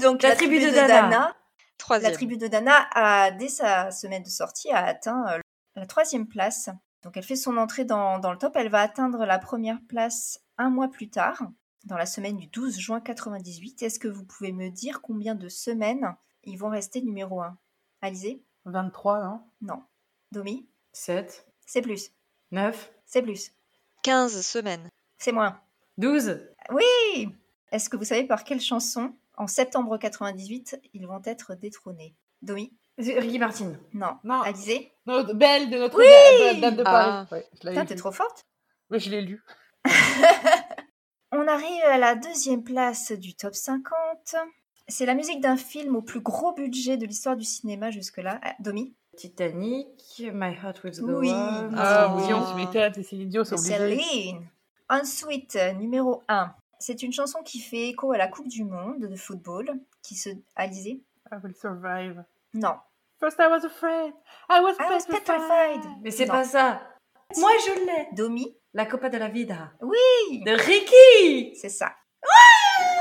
Donc, La tribu de Dana. Troisième. La tribu de Dana, a, dès sa semaine de sortie, a atteint euh, la troisième place. Donc elle fait son entrée dans, dans le top. Elle va atteindre la première place un mois plus tard, dans la semaine du 12 juin 98. Est-ce que vous pouvez me dire combien de semaines ils vont rester numéro 1 Alizé 23, non? Non. Domi? 7, C'est plus. 9, C'est plus. 15 semaines. C'est moins. 12. Oui Est-ce que vous savez par quelle chanson, en septembre 98, ils vont être détrônés Domi Ricky Martin. Non. Non. Notre belle de notre Oui Dame- Dame de Paris. Ah. Ouais, Putain, lu. t'es trop forte Oui, je l'ai lu. On arrive à la deuxième place du top 50. C'est la musique d'un film au plus gros budget de l'histoire du cinéma jusque-là. Ah, Domi Titanic, My Heart Will Go Oui. On. Ah Oh. oui, je m'étonne, c'est Céline Dion, c'est obligé. Céline. Ensuite, numéro 1. C'est une chanson qui fait écho à la Coupe du Monde de football, qui se... Alizé I will survive. Non. First I was afraid. I was, I was petrified. Mais c'est pas ça. Moi, je l'ai. Domi La Copa de la Vida. Oui De Ricky. C'est ça.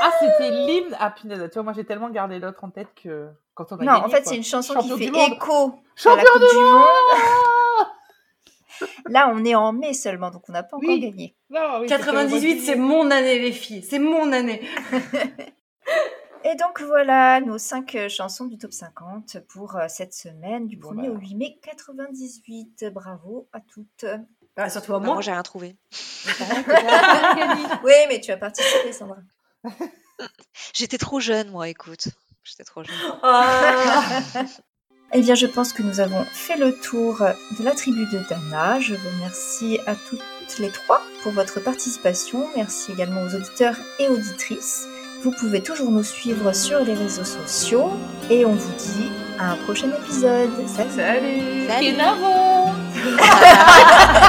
Ah, c'était l'hymne. Ah, punaise, tu vois, moi j'ai tellement gardé l'autre en tête que quand on a Non, gagné, en fait, c'est une chanson Champion qui du fait monde. écho à la Champion Coupe du du Monde. monde Là, on est en mai seulement, donc on n'a pas encore Oui. gagné. Non, oui, c'était au mois de 98, c'est mon année, les filles. C'est mon année. Et donc voilà nos cinq euh, chansons du top 50 pour euh, cette semaine du 1er Voilà. au 8 mai 98. Bravo à toutes. Ah, surtout à Bah, moi. moi, j'ai rien trouvé. Oui, mais tu as participé, Sandra. J'étais trop jeune, moi, écoute. J'étais trop jeune. Ah. Eh bien, je pense que nous avons fait le tour de la tribu de Dana. Je vous remercie à toutes les trois pour votre participation. Merci également aux auditeurs et auditrices. Vous pouvez toujours nous suivre sur les réseaux sociaux et on vous dit à un prochain épisode. Salut Salut, Salut.